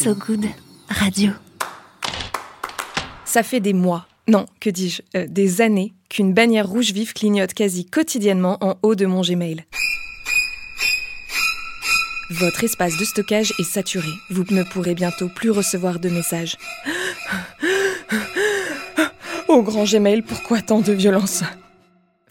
So Good Radio. Ça fait des mois, non, que dis-je, euh, des années qu'une bannière rouge vive clignote quasi quotidiennement en haut de mon Gmail. Votre espace de stockage est saturé. Vous ne pourrez bientôt plus recevoir de messages. Au grand Gmail, pourquoi tant de violence?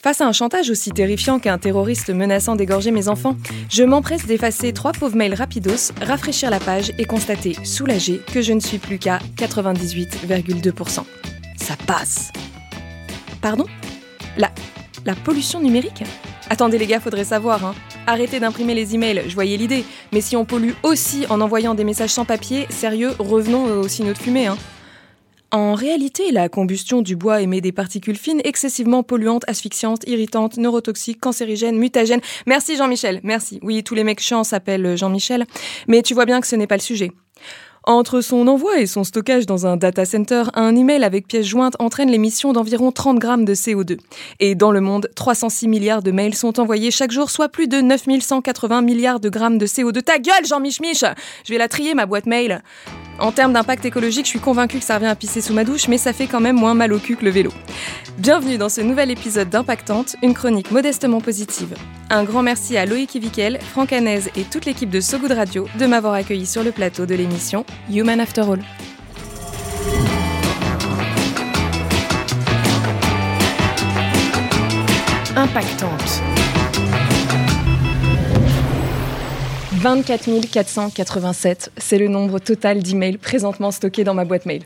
Face à un chantage aussi terrifiant qu'un terroriste menaçant d'égorger mes enfants, je m'empresse d'effacer trois pauvres mails rapidos, rafraîchir la page et constater, soulagé, que je ne suis plus qu'à 98,2%. Ça passe. Pardon? La, la pollution numérique? Attendez les gars, faudrait savoir, hein. Arrêtez d'imprimer les emails, je voyais l'idée. Mais si on pollue aussi en envoyant des messages sans papier, sérieux, revenons au signaux de fumée, hein. En réalité, la combustion du bois émet des particules fines excessivement polluantes, asphyxiantes, irritantes, neurotoxiques, cancérigènes, mutagènes. Merci Jean-Michel, merci. Oui, tous les mecs chiants s'appellent Jean-Michel, mais tu vois bien que ce n'est pas le sujet. Entre son envoi et son stockage dans un data center, un email avec pièce jointe entraîne l'émission d'environ 30 grammes de CO2. Et dans le monde, 306 milliards de mails sont envoyés chaque jour, soit plus de 9180 milliards de grammes de CO2. Ta gueule, Jean-Mich-Mich Je vais la trier, ma boîte mail. En termes d'impact écologique, je suis convaincue que ça revient à pisser sous ma douche, mais ça fait quand même moins mal au cul que le vélo. Bienvenue dans ce nouvel épisode d'Impactante, une chronique modestement positive. Un grand merci à Loïc Ivikel, Franck Hanez et toute l'équipe de So Good Radio de m'avoir accueilli sur le plateau de l'émission Human After All. Impactante. 24 487, c'est le nombre total d'emails présentement stockés dans ma boîte mail.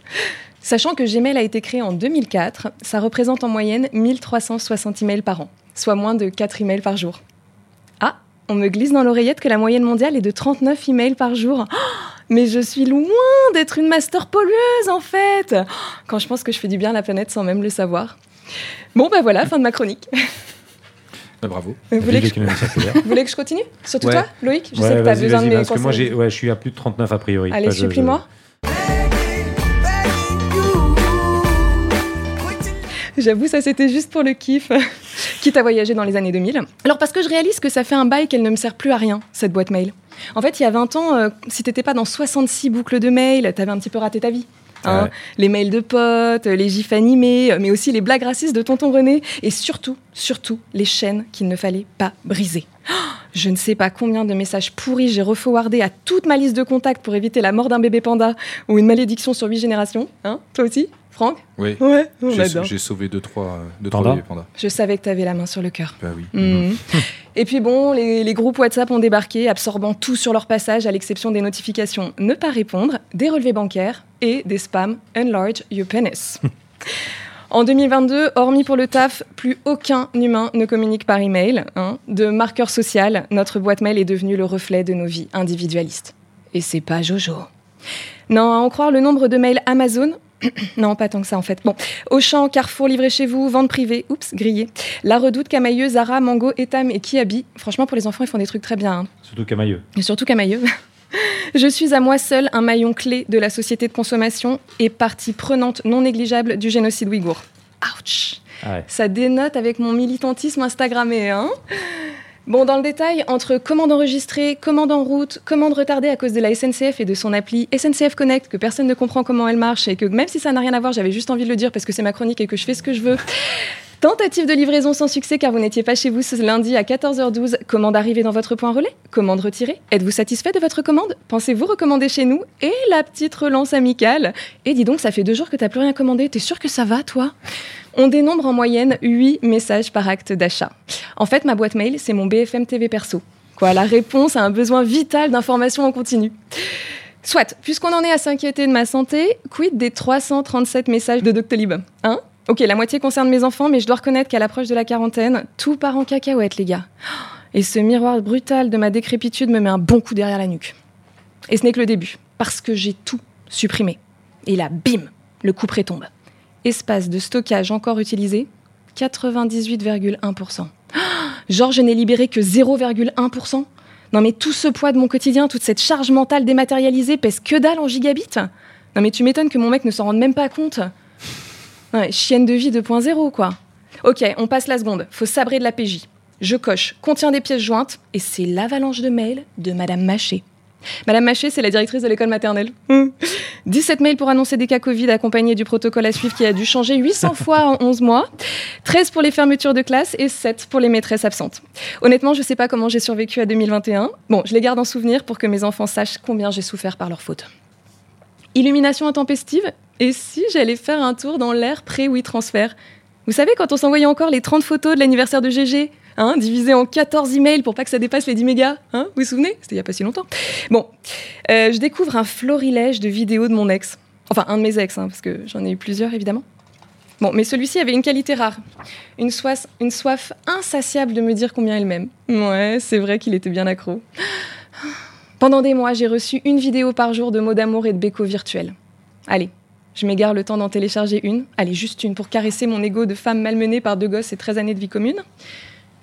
Sachant que Gmail a été créé en 2004, ça représente en moyenne 1360 emails par an, soit moins de 4 emails par jour. On me glisse dans l'oreillette que la moyenne mondiale est de 39 emails par jour. Oh, mais je suis loin d'être une master pollueuse en fait Quand je pense que je fais du bien à la planète sans même le savoir. Bon ben voilà, fin de ma chronique. Ah, bravo. Vous voulez, que je... Vous voulez, que je... continue Surtout ouais. toi, Loïc Je ouais, sais que tu as besoin de mes parce conseils. que moi, j'ai, ouais, je suis à plus de 39 a priori. Allez, supprime-moi. J'avoue, ça c'était juste pour le kiff. Quitte à voyager dans les années 2000. Alors parce que je réalise que ça fait un bail qu'elle ne me sert plus à rien, cette boîte mail. En fait, il y a 20 ans, euh, si t'étais pas dans 66 boucles de mails, t'avais un petit peu raté ta vie. Hein. Ouais. Les mails de potes, les gifs animés, mais aussi les blagues racistes de tonton René. Et surtout, surtout, les chaînes qu'il ne fallait pas briser. Je ne sais pas combien de messages pourris j'ai reforwardé à toute ma liste de contacts pour éviter la mort d'un bébé panda ou une malédiction sur huit générations. Hein Toi aussi, Franck Oui. Ouais, J'ai, sauvé 2-3 deux, trois, euh, deux, Panda trois bébés pandas. Je savais que tu avais la main sur le cœur. Bah oui. Mhm. Et puis bon, les, les groupes WhatsApp ont débarqué, absorbant tout sur leur passage, à l'exception des notifications ne pas répondre, des relevés bancaires et des spams enlarge your penis. En 2022, hormis pour le taf, plus aucun humain ne communique par email. hein. De marqueur social, notre boîte mail est devenue le reflet de nos vies individualistes. Et c'est pas Jojo. Non, à en croire le nombre de mails Amazon. non, pas tant que ça en fait. Bon, Auchan, Carrefour, livré chez vous, vente privée, oups, grillé. La Redoute, Camailleux, Zara, Mango, Etam et Kiabi. Franchement, pour les enfants, ils font des trucs très bien. hein. Surtout Camailleux. Et surtout Camailleux. Je suis à moi seule un maillon clé de la société de consommation et partie prenante non négligeable du génocide ouïghour. Ouch Ah ouais. Ça dénote avec mon militantisme Instagrammé, hein Bon, dans le détail, entre commande enregistrée, commande en route, commande retardée à cause de la SNCF et de son appli SNCF Connect, que personne ne comprend comment elle marche et que même si ça n'a rien à voir, j'avais juste envie de le dire parce que c'est ma chronique et que je fais ce que je veux. Tentative de livraison sans succès car vous n'étiez pas chez vous ce lundi à 14h12. Commande arrivée dans votre point relais Commande retirée Êtes-vous satisfait de votre commande? Pensez-vous recommander chez nous? Et la petite relance amicale Et dis donc, ça fait deux jours que t'as plus rien commandé. T'es sûr que ça va, toi? On dénombre en moyenne 8 messages par acte d'achat. En fait, ma boîte mail, c'est mon BFM TV perso. Quoi, la réponse à un besoin vital d'information en continu. Soit, puisqu'on en est à s'inquiéter de ma santé, quid des 337 messages de Doctolib? Hein Ok, la moitié concerne mes enfants, mais je dois reconnaître qu'à l'approche de la quarantaine, tout part en cacahuète, les gars. Et ce miroir brutal de ma décrépitude me met un bon coup derrière la nuque. Et ce n'est que le début, parce que j'ai tout supprimé. Et là, bim, le coup près tombe. Espace de stockage encore utilisé, 98,1%. Genre, je n'ai libéré que 0,1%. Non mais tout ce poids de mon quotidien, toute cette charge mentale dématérialisée pèse que dalle en gigabits Non mais tu m'étonnes que mon mec ne s'en rende même pas compte. Ouais, chienne de vie 2.0 quoi. Ok, on passe la seconde. Faut sabrer de la PJ. Je coche, contient des pièces jointes, et c'est l'avalanche de mails de Madame Maché. Madame Maché, c'est la directrice de l'école maternelle. 17 mails pour annoncer des cas Covid accompagnés du protocole à suivre qui a dû changer 800 fois en 11 mois. 13 pour les fermetures de classe et 7 pour les maîtresses absentes. Honnêtement, je ne sais pas comment j'ai survécu à 2021. Bon, je les garde en souvenir pour que mes enfants sachent combien j'ai souffert par leur faute. Illumination intempestive Et si j'allais faire un tour dans l'air pré-oui transfert Vous savez, quand on s'envoyait encore les 30 photos de l'anniversaire de GG Hein, divisé en 14 emails pour pas que ça dépasse les 10 mégas. Hein, vous vous souvenez? C'était il n'y a pas si longtemps. Bon, euh, je découvre un florilège de vidéos de mon ex. Enfin, un de mes ex, hein, parce que j'en ai eu plusieurs, évidemment. Bon, mais celui-ci avait une qualité rare. Une soif, insatiable de me dire combien il m'aime. Ouais, c'est vrai qu'il était bien accro. Pendant des mois, j'ai reçu une vidéo par jour de mots d'amour et de béco virtuels. Allez, je m'égare le temps d'en télécharger une. Allez, juste une pour caresser mon ego de femme malmenée par deux gosses et 13 années de vie commune.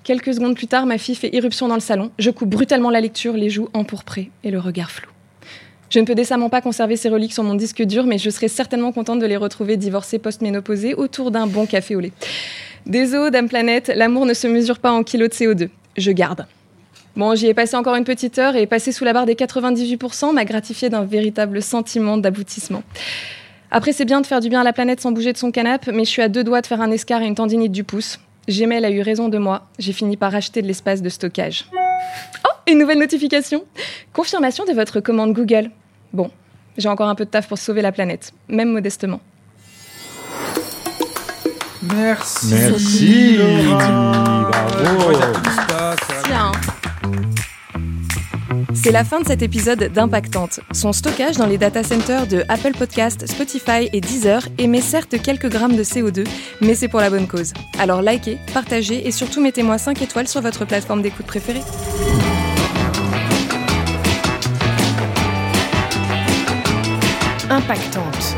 Quelques secondes plus tard, ma fille fait irruption dans le salon. Je coupe brutalement la lecture, les joues empourprées et le regard flou. Je ne peux décemment pas conserver ces reliques sur mon disque dur, mais je serais certainement contente de les retrouver divorcées post-ménopausées autour d'un bon café au lait. Désolé, Dame Planète, l'amour ne se mesure pas en kilos de CO2. Je garde. Bon, j'y ai passé encore une petite heure et passer sous la barre des 98% m'a gratifié d'un véritable sentiment d'aboutissement. Après, c'est bien de faire du bien à la planète sans bouger de son canapé, mais je suis à deux doigts de faire un escar et une tendinite du pouce. Gmail a eu raison de moi. J'ai fini par acheter de l'espace de stockage. Oh, une nouvelle notification Confirmation de votre commande Google. Bon, j'ai encore un peu de taf pour sauver la planète, même modestement. Merci. Merci. Laura. Bravo. Tiens. C'est la fin de cet épisode d'Impactante. Son stockage dans les data centers de Apple Podcast, Spotify et Deezer émet certes quelques grammes de CO2, mais c'est pour la bonne cause. Alors likez, partagez et surtout mettez-moi 5 étoiles sur votre plateforme d'écoute préférée. Impactante.